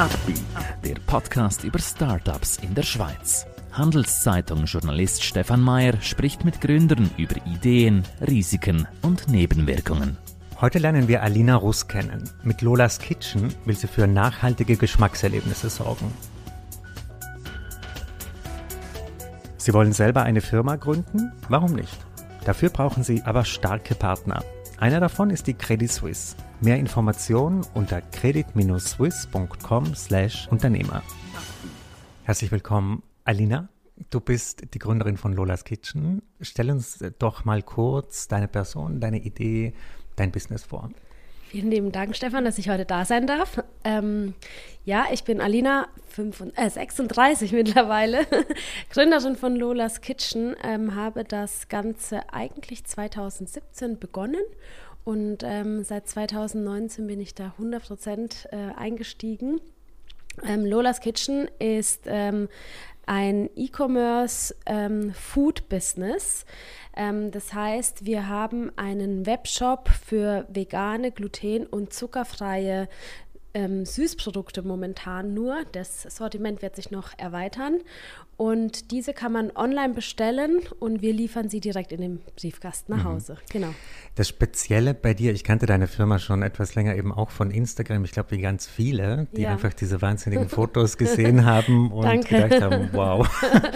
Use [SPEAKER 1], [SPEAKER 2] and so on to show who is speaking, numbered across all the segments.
[SPEAKER 1] Upbeat, der Podcast über Startups in der Schweiz. Handelszeitung-Journalist Stefan Mayer spricht mit Gründern über Ideen, Risiken und Nebenwirkungen.
[SPEAKER 2] Heute lernen wir Alina Russ kennen. Mit Lolas Kitchen will sie für nachhaltige Geschmackserlebnisse sorgen. Sie wollen selber eine Firma gründen? Warum nicht? Dafür brauchen Sie aber starke Partner. Einer davon ist die Credit Suisse. Mehr Informationen unter credit-swiss.com/Unternehmer. Herzlich willkommen, Alina. Du bist die Gründerin von Lolas Kitchen. Stell uns doch mal kurz deine Person, deine Idee, dein Business vor.
[SPEAKER 3] Vielen lieben Dank, Stefan, dass ich heute da sein darf. Ähm, ja, ich bin Alina, 35, äh, 36 mittlerweile, Gründerin von Lolas Kitchen, ähm, habe das Ganze eigentlich 2017 begonnen und ähm, seit 2019 bin ich da 100% äh, eingestiegen. Ähm, Lolas Kitchen ist ähm, ein E-Commerce ähm, Food Business. Ähm, das heißt, wir haben einen Webshop für vegane, gluten- und zuckerfreie ähm, Süßprodukte momentan nur. Das Sortiment wird sich noch erweitern. Und diese kann man online bestellen und wir liefern sie direkt in den Briefkasten nach mhm. Hause. Genau.
[SPEAKER 2] Das Spezielle bei dir, ich kannte deine Firma schon etwas länger eben auch von Instagram. Ich glaube, wie ganz viele, die ja. einfach diese wahnsinnigen Fotos gesehen haben und Danke. gedacht haben, wow.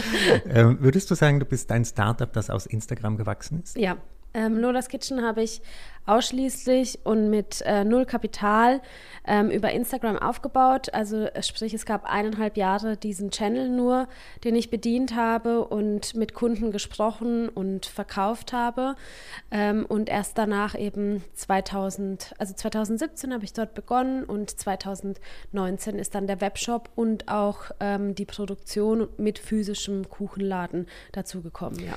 [SPEAKER 2] ähm, würdest du sagen, du bist ein Startup, das aus Instagram gewachsen ist?
[SPEAKER 3] Ja, ähm, Lolas Kitchen habe ich ausschließlich und mit äh, null Kapital ähm, über Instagram aufgebaut. Also sprich, es gab eineinhalb Jahre diesen Channel nur, den ich bedient habe und mit Kunden gesprochen und verkauft habe. Ähm, und erst danach eben 2000, also 2017 habe ich dort begonnen und 2019 ist dann der Webshop und auch ähm, die Produktion mit physischem Kuchenladen dazugekommen, ja.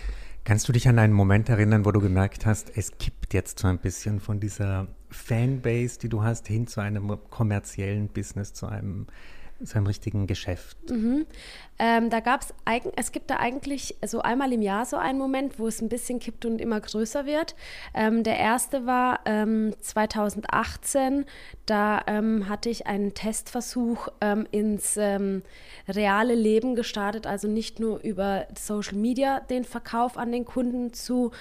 [SPEAKER 2] Kannst du dich an einen Moment erinnern, wo du gemerkt hast, es kippt jetzt so ein bisschen von dieser Fanbase, die du hast, hin zu einem kommerziellen Business, zu einem so einem richtigen Geschäft?
[SPEAKER 3] Mhm. Ähm, da gab es, es gibt da eigentlich so einmal im Jahr so einen Moment, wo es ein bisschen kippt und immer größer wird. Ähm, der erste war ähm, 2018, da ähm, hatte ich einen Testversuch ähm, ins ähm, reale Leben gestartet, also nicht nur über Social Media den Verkauf an den Kunden zu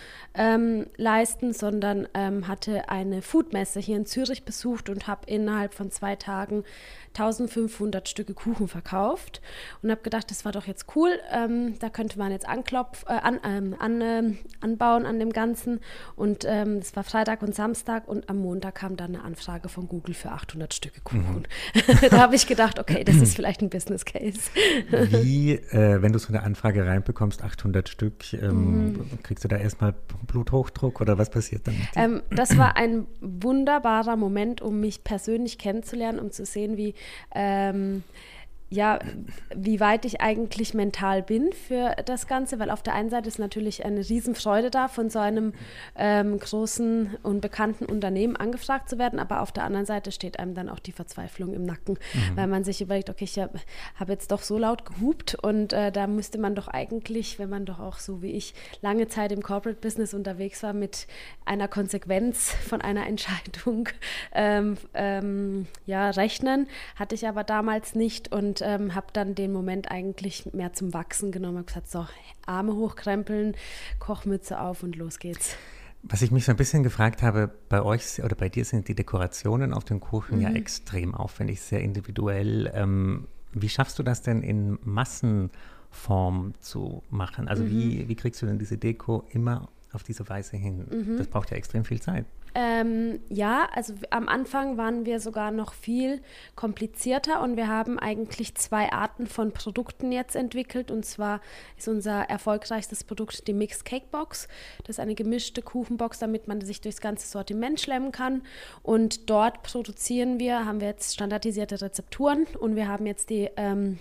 [SPEAKER 3] leisten, sondern hatte eine Foodmesse hier in Zürich besucht und habe innerhalb von zwei Tagen 1500 Stücke Kuchen verkauft und habe gedacht, das war doch jetzt cool, ähm, da könnte man jetzt anklopf, äh, an, ähm, an, äh, anbauen an dem Ganzen und ähm, es war Freitag und Samstag und am Montag kam dann eine Anfrage von Google für 800 Stücke Kuchen. Mhm. da habe ich gedacht, okay, das ist vielleicht ein Business Case.
[SPEAKER 2] Wie, äh, wenn du so eine Anfrage reinbekommst, 800 Stück, ähm, mhm. kriegst du da erstmal Bluthochdruck oder was passiert damit?
[SPEAKER 3] Ähm, das war ein wunderbarer Moment, um mich persönlich kennenzulernen, um zu sehen, wie ähm, Um, ja, wie weit ich eigentlich mental bin für das Ganze, weil auf der einen Seite ist natürlich eine Riesenfreude da, von so einem ähm, großen und bekannten Unternehmen angefragt zu werden, aber auf der anderen Seite steht einem dann auch die Verzweiflung im Nacken, mhm. weil man sich überlegt, okay, ich habe hab jetzt doch so laut gehupt und äh, da müsste man doch eigentlich, wenn man doch auch so wie ich lange Zeit im Corporate Business unterwegs war, mit einer Konsequenz von einer Entscheidung ähm, ähm, ja, rechnen, hatte ich aber damals nicht und und ähm, habe dann den Moment eigentlich mehr zum Wachsen genommen. Habe gesagt, so, Arme hochkrempeln, Kochmütze auf und los geht's.
[SPEAKER 2] Was ich mich so ein bisschen gefragt habe, bei euch oder bei dir sind die Dekorationen auf dem Kuchen mhm. ja extrem aufwendig, sehr individuell. Ähm, wie schaffst du das denn in Massenform zu machen? Also mhm. wie, wie kriegst du denn diese Deko immer auf diese Weise hin? Mhm. Das braucht ja extrem viel Zeit.
[SPEAKER 3] Ähm, ja, also am Anfang waren wir sogar noch viel komplizierter und wir haben eigentlich zwei Arten von Produkten jetzt entwickelt. Und zwar ist unser erfolgreichstes Produkt die Mixed Cake Box. Das ist eine gemischte Kuchenbox, damit man sich durchs ganze Sortiment schlemmen kann. Und dort produzieren wir, haben wir jetzt standardisierte Rezepturen und wir haben jetzt die ähm,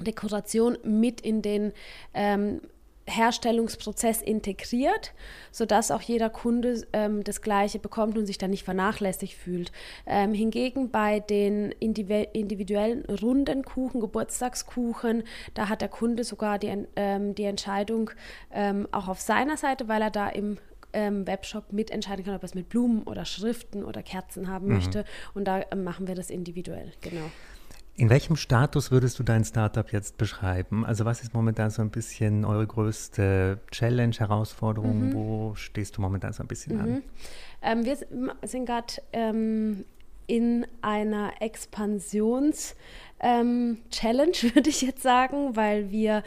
[SPEAKER 3] Dekoration mit in den ähm, Herstellungsprozess integriert, sodass auch jeder Kunde ähm, das Gleiche bekommt und sich dann nicht vernachlässigt fühlt. Ähm, hingegen bei den individuellen runden Kuchen, Geburtstagskuchen, da hat der Kunde sogar die, ähm, die Entscheidung ähm, auch auf seiner Seite, weil er da im ähm, Webshop mitentscheiden kann, ob er es mit Blumen oder Schriften oder Kerzen haben mhm. möchte. Und da ähm, machen wir das individuell, genau.
[SPEAKER 2] In welchem Status würdest du dein Startup jetzt beschreiben? Also was ist momentan so ein bisschen eure größte Challenge, Herausforderung? Mhm. Wo stehst du momentan so ein bisschen mhm. an?
[SPEAKER 3] Ähm, wir sind gerade ähm, in einer Expansions- ähm, Challenge, würde ich jetzt sagen, weil wir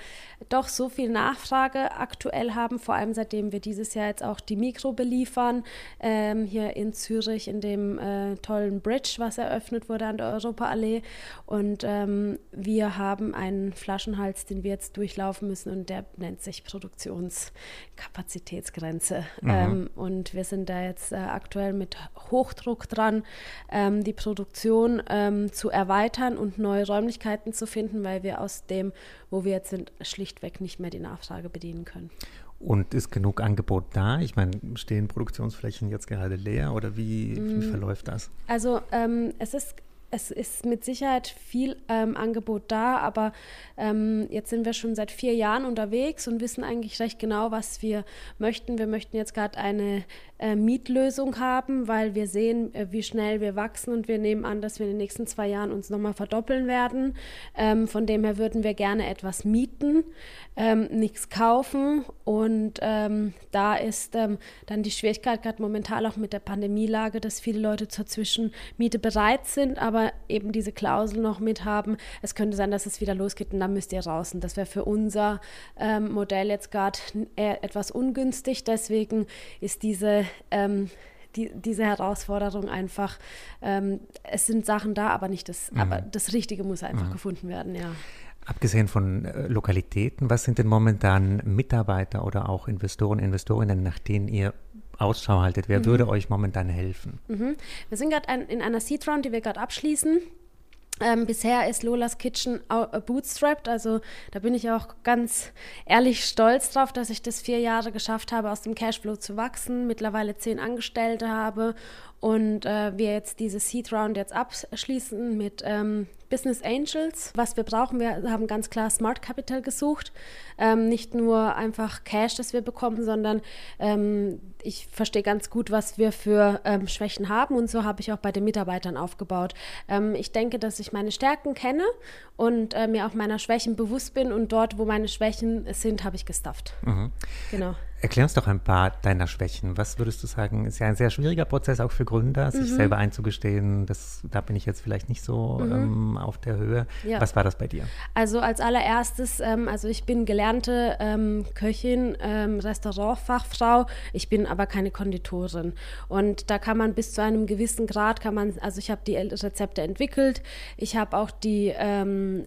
[SPEAKER 3] doch so viel Nachfrage aktuell haben, vor allem seitdem wir dieses Jahr jetzt auch die Mikro beliefern, ähm, hier in Zürich in dem äh, tollen Bridge, was eröffnet wurde an der Europaallee. Und ähm, wir haben einen Flaschenhals, den wir jetzt durchlaufen müssen und der nennt sich Produktionskapazitätsgrenze. Mhm. Ähm, und wir sind da jetzt äh, aktuell mit Hochdruck dran, ähm, die Produktion ähm, zu erweitern und neue Räumlichkeiten zu finden, weil wir aus dem, wo wir jetzt sind, schlichtweg nicht mehr die Nachfrage bedienen können.
[SPEAKER 2] Und ist genug Angebot da? Ich meine, stehen Produktionsflächen jetzt gerade leer oder wie, wie mm. verläuft das?
[SPEAKER 3] Also ähm, es ist es ist mit Sicherheit viel ähm, Angebot da, aber ähm, jetzt sind wir schon seit vier Jahren unterwegs und wissen eigentlich recht genau, was wir möchten. Wir möchten jetzt gerade eine äh, Mietlösung haben, weil wir sehen, äh, wie schnell wir wachsen und wir nehmen an, dass wir in den nächsten zwei Jahren uns nochmal verdoppeln werden. Ähm, von dem her würden wir gerne etwas mieten, ähm, nichts kaufen und ähm, da ist ähm, dann die Schwierigkeit gerade momentan auch mit der Pandemielage, dass viele Leute zur Zwischenmiete bereit sind, aber eben diese Klausel noch mit haben. Es könnte sein, dass es wieder losgeht und dann müsst ihr raus. Und das wäre für unser ähm, Modell jetzt gerade etwas ungünstig. Deswegen ist diese ähm, die, diese Herausforderung einfach, ähm, es sind Sachen da, aber nicht das, mhm. aber das Richtige muss einfach mhm. gefunden werden, ja.
[SPEAKER 2] Abgesehen von äh, Lokalitäten, was sind denn momentan Mitarbeiter oder auch Investoren, Investorinnen, nach denen ihr Ausschau haltet? Wer mhm. würde euch momentan helfen?
[SPEAKER 3] Mhm. Wir sind gerade in einer Seed Round, die wir gerade abschließen. Ähm, bisher ist Lolas Kitchen äh, bootstrapped, also da bin ich auch ganz ehrlich stolz drauf, dass ich das vier Jahre geschafft habe, aus dem Cashflow zu wachsen, mittlerweile zehn Angestellte habe und äh, wir jetzt diese Seed Round jetzt abschließen mit ähm, Business Angels. Was wir brauchen, wir haben ganz klar Smart Capital gesucht. Ähm, nicht nur einfach Cash, das wir bekommen, sondern ähm, ich verstehe ganz gut, was wir für ähm, Schwächen haben und so habe ich auch bei den Mitarbeitern aufgebaut. Ähm, ich denke, dass ich meine Stärken kenne und äh, mir auch meiner Schwächen bewusst bin und dort, wo meine Schwächen sind, habe ich gestafft. Mhm.
[SPEAKER 2] Genau. Erklär uns doch ein paar deiner Schwächen. Was würdest du sagen, ist ja ein sehr schwieriger Prozess auch für Gründer, sich mhm. selber einzugestehen, das, da bin ich jetzt vielleicht nicht so mhm. ähm, auf der Höhe. Ja. Was war das bei dir?
[SPEAKER 3] Also als allererstes, ähm, also ich bin gelernte ähm, Köchin, ähm, Restaurantfachfrau, ich bin aber keine Konditorin. Und da kann man bis zu einem gewissen Grad, kann man, also ich habe die Rezepte entwickelt, ich habe auch die, ähm,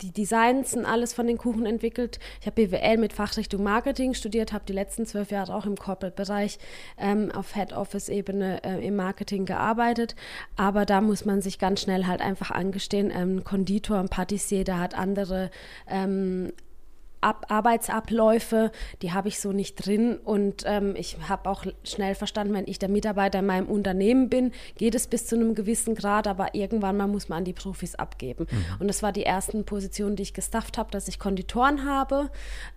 [SPEAKER 3] die Designs und alles von den Kuchen entwickelt. Ich habe BWL mit Fachrichtung Marketing studiert, habe die letzten letzten zwölf Jahre auch im Corporate-Bereich ähm, auf Head-Office-Ebene äh, im Marketing gearbeitet. Aber da muss man sich ganz schnell halt einfach angestehen, ein ähm, Konditor, ein Patissier, der hat andere ähm, Ab Arbeitsabläufe, die habe ich so nicht drin. Und ähm, ich habe auch schnell verstanden, wenn ich der Mitarbeiter in meinem Unternehmen bin, geht es bis zu einem gewissen Grad, aber irgendwann mal muss man an die Profis abgeben. Mhm. Und das war die ersten Positionen, die ich gestafft habe, dass ich Konditoren habe.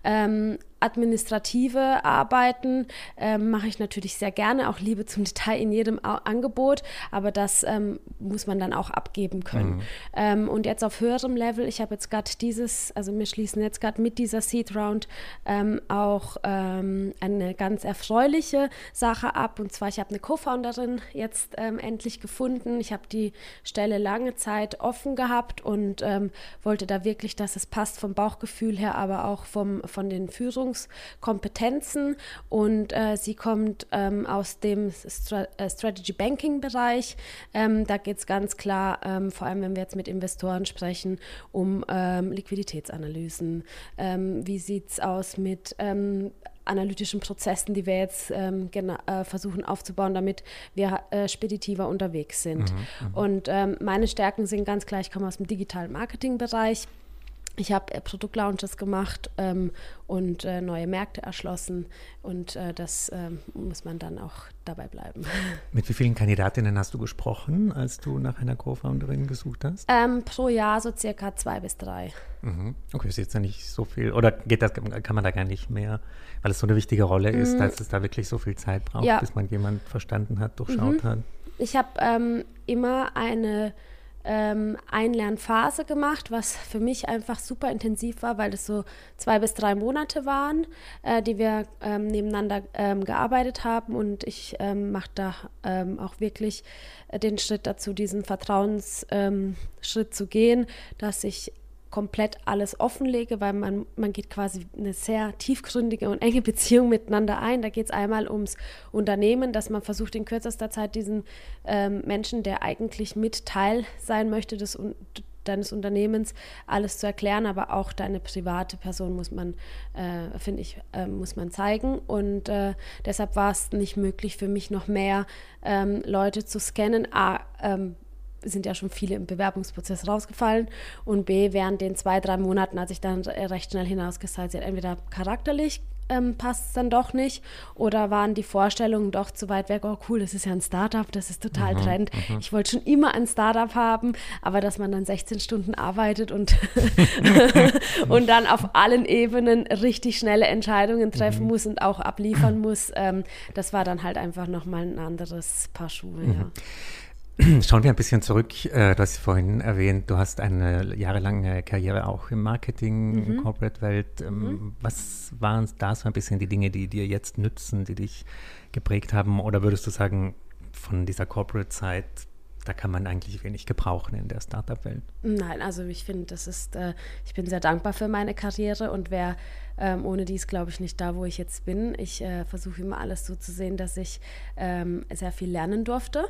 [SPEAKER 3] Ähm, administrative Arbeiten ähm, mache ich natürlich sehr gerne, auch Liebe zum Detail in jedem A Angebot, aber das ähm, muss man dann auch abgeben können. Mhm. Ähm, und jetzt auf höherem Level, ich habe jetzt gerade dieses, also wir schließen jetzt gerade mit dieser Seed Round ähm, auch ähm, eine ganz erfreuliche Sache ab und zwar, ich habe eine Co-Founderin jetzt ähm, endlich gefunden. Ich habe die Stelle lange Zeit offen gehabt und wollte da wirklich, dass es passt vom Bauchgefühl her, aber auch vom, von den Führungskompetenzen und äh, sie kommt ähm, aus dem Stra äh, Strategy Banking Bereich. Ähm, da geht es ganz klar, ähm, vor allem wenn wir jetzt mit Investoren sprechen, um ähm, Liquiditätsanalysen. Ähm, wie sieht es aus mit ähm, analytischen Prozessen, die wir jetzt ähm, äh, versuchen aufzubauen, damit wir äh, speditiver unterwegs sind. Mhm, mhm. und ähm, meine Stärken sind ganz klar, ich komme aus dem digitalen Marketingbereich. Ich habe äh, Produktlaunches gemacht ähm, und äh, neue Märkte erschlossen und äh, das ähm, muss man dann auch dabei bleiben.
[SPEAKER 2] Mit wie vielen Kandidatinnen hast du gesprochen, als du nach einer Co-Founderin gesucht hast?
[SPEAKER 3] Ähm, pro Jahr so circa zwei bis drei.
[SPEAKER 2] Mhm. Okay, ist jetzt ja nicht so viel. Oder geht das, kann man da gar nicht mehr, weil es so eine wichtige Rolle ist, mhm. dass es da wirklich so viel Zeit braucht, ja. bis man jemand verstanden hat, durchschaut mhm. hat?
[SPEAKER 3] Ich habe ähm, immer eine ähm, Einlernphase gemacht, was für mich einfach super intensiv war, weil es so zwei bis drei Monate waren, äh, die wir ähm, nebeneinander ähm, gearbeitet haben. Und ich ähm, mache da ähm, auch wirklich den Schritt dazu, diesen Vertrauensschritt ähm, zu gehen, dass ich komplett alles offenlege, weil man, man geht quasi eine sehr tiefgründige und enge Beziehung miteinander ein. Da geht es einmal ums Unternehmen, dass man versucht, in kürzester Zeit diesen ähm, Menschen, der eigentlich mit Teil sein möchte des, deines Unternehmens, alles zu erklären, aber auch deine private Person muss man, äh, finde ich, äh, muss man zeigen. Und äh, deshalb war es nicht möglich für mich noch mehr ähm, Leute zu scannen. A, ähm, sind ja schon viele im Bewerbungsprozess rausgefallen. Und B, während den zwei, drei Monaten, als ich dann recht schnell hinausgesagt habe, entweder charakterlich ähm, passt es dann doch nicht oder waren die Vorstellungen doch zu weit weg, oh cool, das ist ja ein Startup, das ist total mhm, Trend. Mhm. Ich wollte schon immer ein Startup haben, aber dass man dann 16 Stunden arbeitet und, und dann auf allen Ebenen richtig schnelle Entscheidungen treffen mhm. muss und auch abliefern muss, ähm, das war dann halt einfach nochmal ein anderes Paar Schuhe. Ja.
[SPEAKER 2] Schauen wir ein bisschen zurück. Äh, du hast vorhin erwähnt, du hast eine jahrelange Karriere auch im Marketing, mhm. Corporate-Welt. Ähm, mhm. Was waren da so ein bisschen die Dinge, die dir jetzt nützen, die dich geprägt haben? Oder würdest du sagen, von dieser Corporate-Zeit, da kann man eigentlich wenig gebrauchen in der Startup-Welt?
[SPEAKER 3] Nein, also ich finde, das ist, äh, ich bin sehr dankbar für meine Karriere und wer ähm, ohne dies glaube ich nicht da, wo ich jetzt bin. Ich äh, versuche immer alles so zu sehen, dass ich ähm, sehr viel lernen durfte.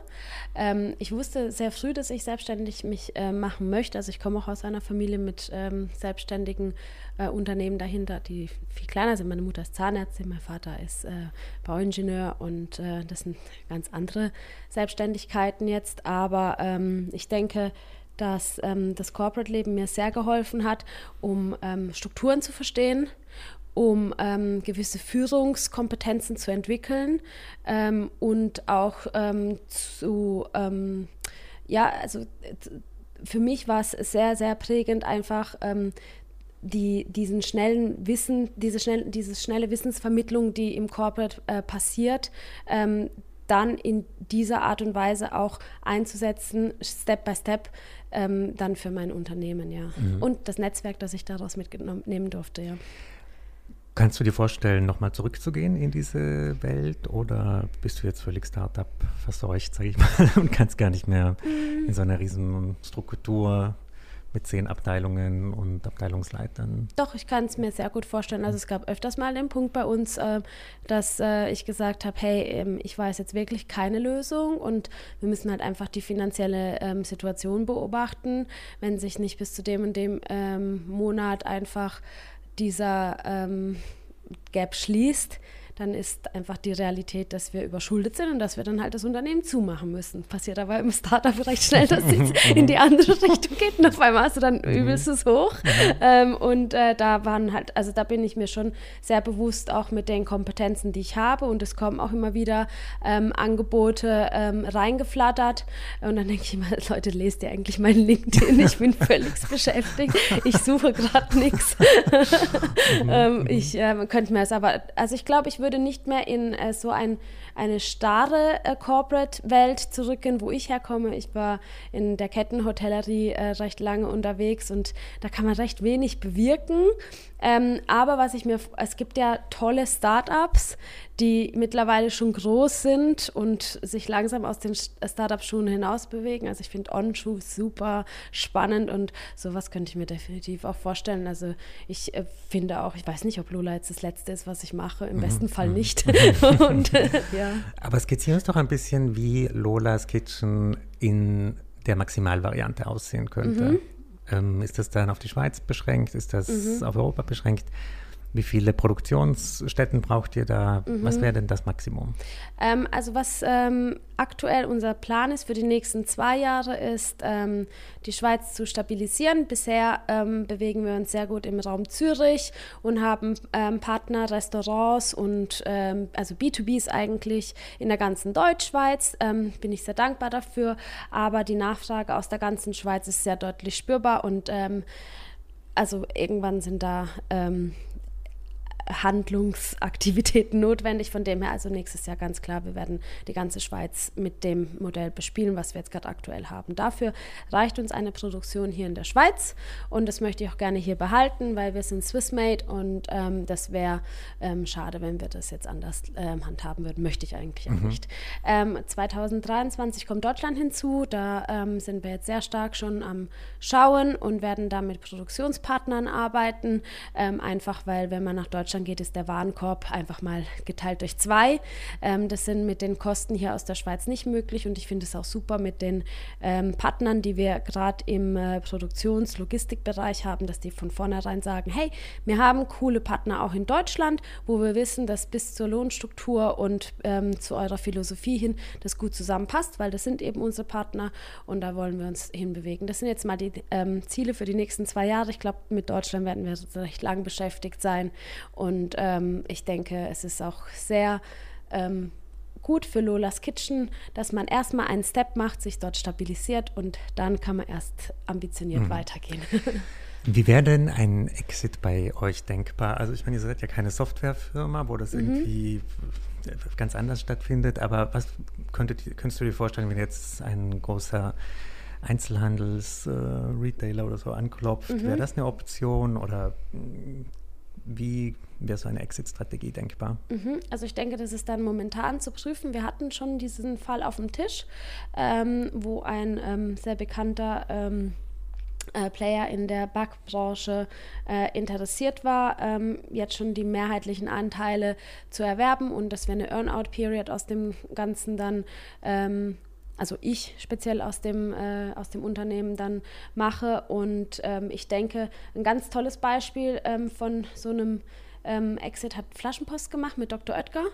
[SPEAKER 3] Ähm, ich wusste sehr früh, dass ich selbstständig mich äh, machen möchte. Also ich komme auch aus einer Familie mit ähm, selbstständigen äh, Unternehmen dahinter, die viel kleiner sind. Meine Mutter ist Zahnärztin, mein Vater ist äh, Bauingenieur und äh, das sind ganz andere Selbstständigkeiten jetzt. Aber ähm, ich denke, dass ähm, das Corporate-Leben mir sehr geholfen hat, um ähm, Strukturen zu verstehen, um ähm, gewisse Führungskompetenzen zu entwickeln ähm, und auch ähm, zu, ähm, ja, also für mich war es sehr, sehr prägend, einfach die, diesen schnellen Wissen, diese, schnell, diese schnelle Wissensvermittlung, die im Corporate äh, passiert, dann in dieser Art und Weise auch einzusetzen, Step by Step, ähm, dann für mein Unternehmen, ja. Mhm. Und das Netzwerk, das ich daraus mitnehmen durfte, ja.
[SPEAKER 2] Kannst du dir vorstellen, nochmal zurückzugehen in diese Welt oder bist du jetzt völlig Startup verseucht, sage ich mal, und kannst gar nicht mehr mhm. in so einer riesen Struktur mit zehn Abteilungen und Abteilungsleitern.
[SPEAKER 3] Doch, ich kann es mir sehr gut vorstellen. Also es gab öfters mal den Punkt bei uns, äh, dass äh, ich gesagt habe, hey, ähm, ich weiß jetzt wirklich keine Lösung und wir müssen halt einfach die finanzielle ähm, Situation beobachten. Wenn sich nicht bis zu dem und dem ähm, Monat einfach dieser ähm, Gap schließt, dann ist einfach die Realität, dass wir überschuldet sind und dass wir dann halt das Unternehmen zumachen müssen. Passiert aber im Startup recht schnell, dass es in die andere Richtung geht und auf einmal hast du dann mhm. übelstes Hoch. Mhm. Ähm, und äh, da waren halt, also da bin ich mir schon sehr bewusst auch mit den Kompetenzen, die ich habe und es kommen auch immer wieder ähm, Angebote ähm, reingeflattert und dann denke ich immer, Leute, lest ihr eigentlich mein LinkedIn? Ich bin völlig beschäftigt. Ich suche gerade nichts. Mhm. Ähm, ich äh, könnte mir es aber, also ich glaube, ich würde würde nicht mehr in äh, so ein, eine starre äh, Corporate-Welt zurückgehen, wo ich herkomme. Ich war in der Kettenhotellerie äh, recht lange unterwegs und da kann man recht wenig bewirken. Ähm, aber was ich mir, es gibt ja tolle Startups, die mittlerweile schon groß sind und sich langsam aus den Startup-Schuhen hinaus bewegen. Also ich finde On-Schuh super spannend und sowas könnte ich mir definitiv auch vorstellen. Also ich äh, finde auch, ich weiß nicht, ob Lola jetzt das Letzte ist, was ich mache. Im mhm. besten Fall mhm. nicht. und,
[SPEAKER 2] äh, ja. Aber skizzieren uns doch ein bisschen, wie Lolas Kitchen in der Maximalvariante aussehen könnte. Mhm. Ähm, ist das dann auf die Schweiz beschränkt? Ist das mhm. auf Europa beschränkt? Wie viele Produktionsstätten braucht ihr da? Mhm. Was wäre denn das Maximum?
[SPEAKER 3] Ähm, also was ähm, aktuell unser Plan ist für die nächsten zwei Jahre, ist ähm, die Schweiz zu stabilisieren. Bisher ähm, bewegen wir uns sehr gut im Raum Zürich und haben ähm, Partner, Restaurants und ähm, also B2Bs eigentlich in der ganzen Deutschschweiz. bin ich sehr dankbar dafür. Aber die Nachfrage aus der ganzen Schweiz ist sehr deutlich spürbar und also irgendwann sind da ähm, Handlungsaktivitäten notwendig. Von dem her also nächstes Jahr ganz klar, wir werden die ganze Schweiz mit dem Modell bespielen, was wir jetzt gerade aktuell haben. Dafür reicht uns eine Produktion hier in der Schweiz und das möchte ich auch gerne hier behalten, weil wir sind Swissmade und ähm, das wäre ähm, schade, wenn wir das jetzt anders ähm, handhaben würden. Möchte ich eigentlich mhm. auch nicht. 2023 ähm, kommt Deutschland hinzu, da ähm, sind wir jetzt sehr stark schon am Schauen und werden da mit Produktionspartnern arbeiten, ähm, einfach weil wenn man nach Deutschland geht, ist der Warenkorb einfach mal geteilt durch zwei. das sind mit den Kosten hier aus der Schweiz nicht möglich und ich finde es auch super mit den Partnern, die wir gerade im äh, Produktions-Logistikbereich haben, dass die von vornherein sagen, hey, wir haben coole Partner auch in Deutschland, wo wir wissen, dass bis zur Lohnstruktur und ähm, zu eurer Philosophie hin das gut zusammenpasst, weil das sind eben unsere Partner und da wollen wir uns hinbewegen. Das sind jetzt mal die ähm, Ziele für die nächsten zwei Jahre. Ich glaube, mit Deutschland werden wir recht lang beschäftigt sein und ähm, ich denke, es ist auch sehr ähm, gut für Lolas Kitchen, dass man erstmal einen Step macht, sich dort stabilisiert und dann kann man erst ambitioniert mhm. weitergehen.
[SPEAKER 2] Wie wäre denn ein Exit bei euch denkbar? Also ich meine, ihr seid ja keine Softwarefirma, wo das mhm. irgendwie ganz anders stattfindet, aber was könntet, könntest du dir vorstellen, wenn jetzt ein großer Einzelhandels-Retailer äh, oder so anklopft, mhm. wäre das eine Option oder wie wäre so eine Exit-Strategie denkbar?
[SPEAKER 3] Mhm. Also ich denke, das ist dann momentan zu prüfen. Wir hatten schon diesen Fall auf dem Tisch, ähm, wo ein ähm, sehr bekannter ähm, äh, Player in der Backbranche äh, interessiert war, ähm, jetzt schon die mehrheitlichen Anteile zu erwerben und dass wir eine Earnout-Period aus dem Ganzen dann ähm, also ich speziell aus dem, äh, aus dem Unternehmen dann mache. Und ähm, ich denke, ein ganz tolles Beispiel ähm, von so einem ähm, Exit hat Flaschenpost gemacht mit Dr. Oetker.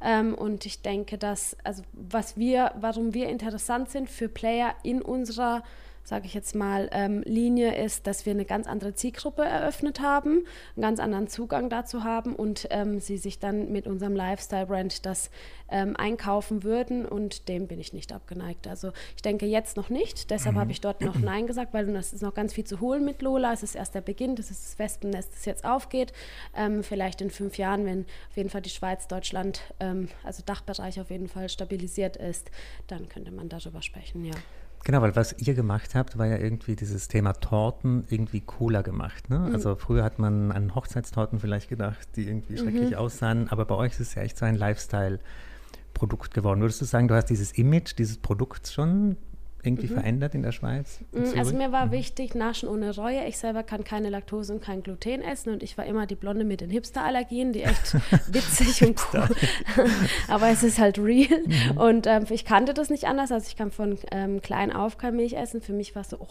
[SPEAKER 3] Ähm, und ich denke, dass, also was wir, warum wir interessant sind für Player in unserer sage ich jetzt mal, ähm, Linie ist, dass wir eine ganz andere Zielgruppe eröffnet haben, einen ganz anderen Zugang dazu haben und ähm, sie sich dann mit unserem Lifestyle-Brand das ähm, einkaufen würden und dem bin ich nicht abgeneigt. Also ich denke jetzt noch nicht, deshalb mhm. habe ich dort noch Nein gesagt, weil es ist noch ganz viel zu holen mit Lola. Es ist erst der Beginn, das ist das Wespennest, das jetzt aufgeht. Ähm, vielleicht in fünf Jahren, wenn auf jeden Fall die Schweiz, Deutschland, ähm, also Dachbereich auf jeden Fall stabilisiert ist, dann könnte man darüber sprechen, ja.
[SPEAKER 2] Genau, weil was ihr gemacht habt, war ja irgendwie dieses Thema Torten irgendwie cooler gemacht. Ne? Mhm. Also früher hat man an Hochzeitstorten vielleicht gedacht, die irgendwie mhm. schrecklich aussahen, aber bei euch ist es ja echt so ein Lifestyle-Produkt geworden. Würdest du sagen, du hast dieses Image dieses Produkts schon irgendwie mhm. verändert in der Schweiz? In
[SPEAKER 3] mhm, also mir war mhm. wichtig, Naschen ohne Reue. Ich selber kann keine Laktose und kein Gluten essen und ich war immer die Blonde mit den Hipster-Allergien, die echt witzig und cool. Aber es ist halt real. Mhm. Und ähm, ich kannte das nicht anders. Also ich kann von ähm, klein auf kein Milch essen. Für mich war es so, oh,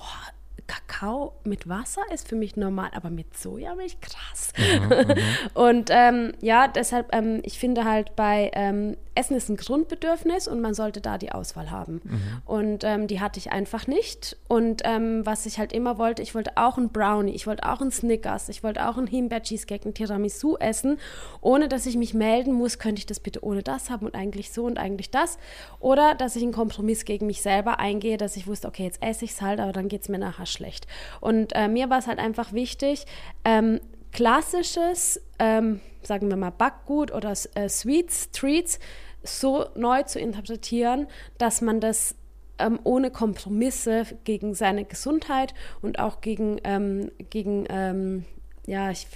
[SPEAKER 3] Kakao mit Wasser ist für mich normal, aber mit Sojamilch krass. Mhm, und ähm, ja, deshalb, ähm, ich finde halt bei ähm, Essen ist ein Grundbedürfnis und man sollte da die Auswahl haben. Mhm. Und ähm, die hatte ich einfach nicht. Und ähm, was ich halt immer wollte, ich wollte auch ein Brownie, ich wollte auch ein Snickers, ich wollte auch ein Himbeer-Cheesecake, ein Tiramisu essen, ohne dass ich mich melden muss, könnte ich das bitte ohne das haben und eigentlich so und eigentlich das. Oder dass ich einen Kompromiss gegen mich selber eingehe, dass ich wusste, okay, jetzt esse ich es halt, aber dann geht es mir nachher schlecht. Und äh, mir war es halt einfach wichtig, ähm, klassisches, ähm, sagen wir mal, Backgut oder äh, Sweets, Treats so neu zu interpretieren, dass man das ähm, ohne Kompromisse gegen seine Gesundheit und auch gegen, ähm, gegen ähm, ja, ich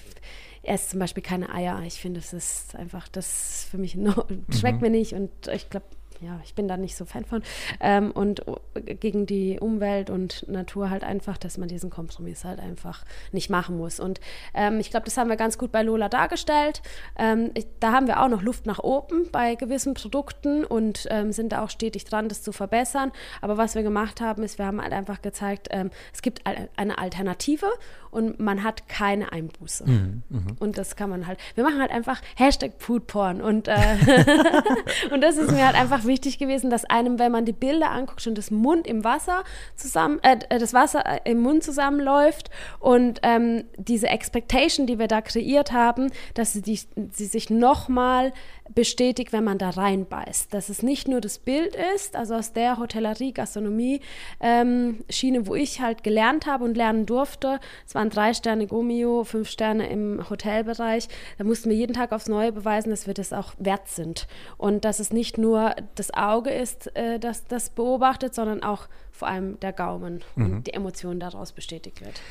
[SPEAKER 3] esse zum Beispiel keine Eier. Ich finde, das ist einfach, das für mich no, schmeckt mhm. mir nicht und ich glaube, ja, ich bin da nicht so Fan von. Ähm, und gegen die Umwelt und Natur halt einfach, dass man diesen Kompromiss halt einfach nicht machen muss. Und ähm, ich glaube, das haben wir ganz gut bei Lola dargestellt. Ähm, ich, da haben wir auch noch Luft nach oben bei gewissen Produkten und ähm, sind da auch stetig dran, das zu verbessern. Aber was wir gemacht haben, ist, wir haben halt einfach gezeigt, ähm, es gibt eine Alternative und man hat keine Einbuße. Mhm, mh. Und das kann man halt, wir machen halt einfach Hashtag Foodporn und, äh, und das ist mir halt einfach wichtig gewesen, dass einem, wenn man die Bilder anguckt, schon das Mund im Wasser zusammen, äh, äh das Wasser äh, im Mund zusammenläuft und ähm, diese Expectation, die wir da kreiert haben, dass sie, die, sie sich nochmal bestätigt, wenn man da reinbeißt. Dass es nicht nur das Bild ist, also aus der Hotellerie, Gastronomie ähm, Schiene, wo ich halt gelernt habe und lernen durfte. Es waren drei Sterne Gomio, fünf Sterne im Hotelbereich. Da mussten wir jeden Tag aufs Neue beweisen, dass wir das auch wert sind. Und dass es nicht nur das Auge ist, äh, das das beobachtet, sondern auch vor allem der Gaumen mhm. und die Emotion daraus bestätigt wird.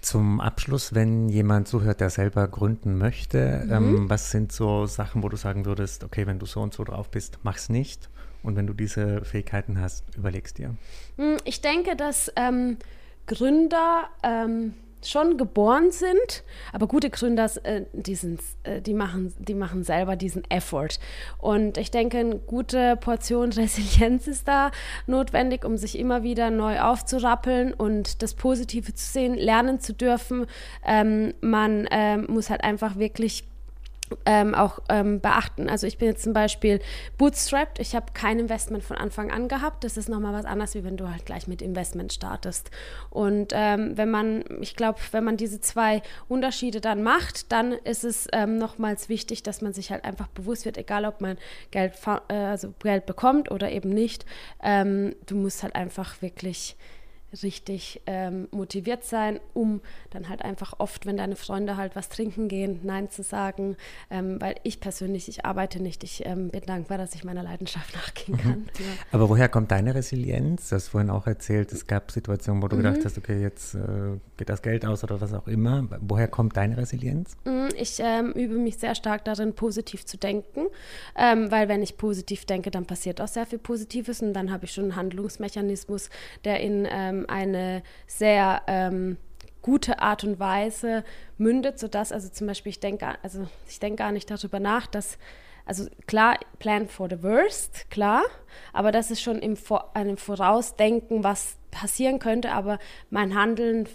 [SPEAKER 2] Zum Abschluss, wenn jemand zuhört, der selber gründen möchte, mhm. ähm, was sind so Sachen, wo du sagen würdest, okay, wenn du so und so drauf bist, mach's nicht. Und wenn du diese Fähigkeiten hast, überlegst dir.
[SPEAKER 3] Hm, ich denke, dass ähm, Gründer ähm, schon geboren sind, aber gute Gründer, äh, die, sind, äh, die, machen, die machen selber diesen Effort. Und ich denke, eine gute Portion Resilienz ist da notwendig, um sich immer wieder neu aufzurappeln und das Positive zu sehen, lernen zu dürfen. Ähm, man ähm, muss halt einfach wirklich ähm, auch ähm, beachten. Also ich bin jetzt zum Beispiel bootstrapped. Ich habe kein Investment von Anfang an gehabt. Das ist nochmal was anderes, wie wenn du halt gleich mit Investment startest. Und ähm, wenn man, ich glaube, wenn man diese zwei Unterschiede dann macht, dann ist es ähm, nochmals wichtig, dass man sich halt einfach bewusst wird, egal ob man Geld, äh, also Geld bekommt oder eben nicht. Ähm, du musst halt einfach wirklich richtig ähm, motiviert sein, um dann halt einfach oft, wenn deine Freunde halt was trinken gehen, Nein zu sagen. Ähm, weil ich persönlich, ich arbeite nicht. Ich ähm, bin dankbar, dass ich meiner Leidenschaft nachgehen mhm. kann. Ja.
[SPEAKER 2] Aber woher kommt deine Resilienz? Du hast vorhin auch erzählt, es gab Situationen, wo du mhm. gedacht hast, okay, jetzt äh, geht das Geld aus oder was auch immer. Woher kommt deine Resilienz?
[SPEAKER 3] Mhm, ich ähm, übe mich sehr stark darin, positiv zu denken. Ähm, weil wenn ich positiv denke, dann passiert auch sehr viel Positives und dann habe ich schon einen Handlungsmechanismus, der in ähm, eine sehr ähm, gute Art und Weise mündet, sodass, also zum Beispiel, ich denke, also ich gar nicht darüber nach, dass, also klar, plan for the worst, klar, aber das ist schon im Vor einem Vorausdenken, was passieren könnte, aber mein Handeln,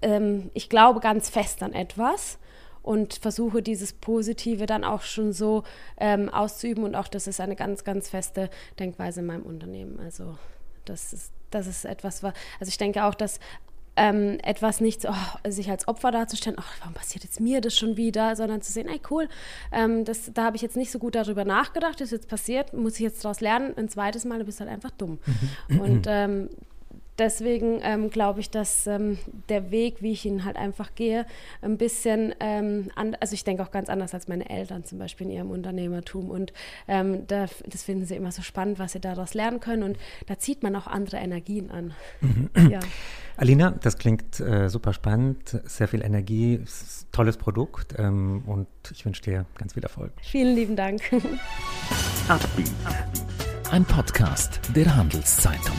[SPEAKER 3] ähm, ich glaube ganz fest an etwas und versuche dieses Positive dann auch schon so ähm, auszuüben und auch das ist eine ganz, ganz feste Denkweise in meinem Unternehmen. Also das ist das ist etwas, also ich denke auch, dass ähm, etwas nicht oh, sich als Opfer darzustellen, ach, warum passiert jetzt mir das schon wieder, sondern zu sehen, ey cool, ähm, das, da habe ich jetzt nicht so gut darüber nachgedacht, das ist jetzt passiert, muss ich jetzt daraus lernen, ein zweites Mal, du bist halt einfach dumm. Mhm. Und ähm, deswegen ähm, glaube ich, dass ähm, der Weg, wie ich ihn halt einfach gehe, ein bisschen, ähm, an, also ich denke auch ganz anders als meine Eltern zum Beispiel in ihrem Unternehmertum. Und ähm, da, das finden sie immer so spannend, was sie daraus lernen können. Und da zieht man auch andere Energien an.
[SPEAKER 2] Mhm. Ja. Alina, das klingt äh, super spannend, sehr viel Energie, tolles Produkt ähm, und ich wünsche dir ganz viel Erfolg.
[SPEAKER 3] Vielen lieben Dank.
[SPEAKER 1] Ein Podcast der Handelszeitung.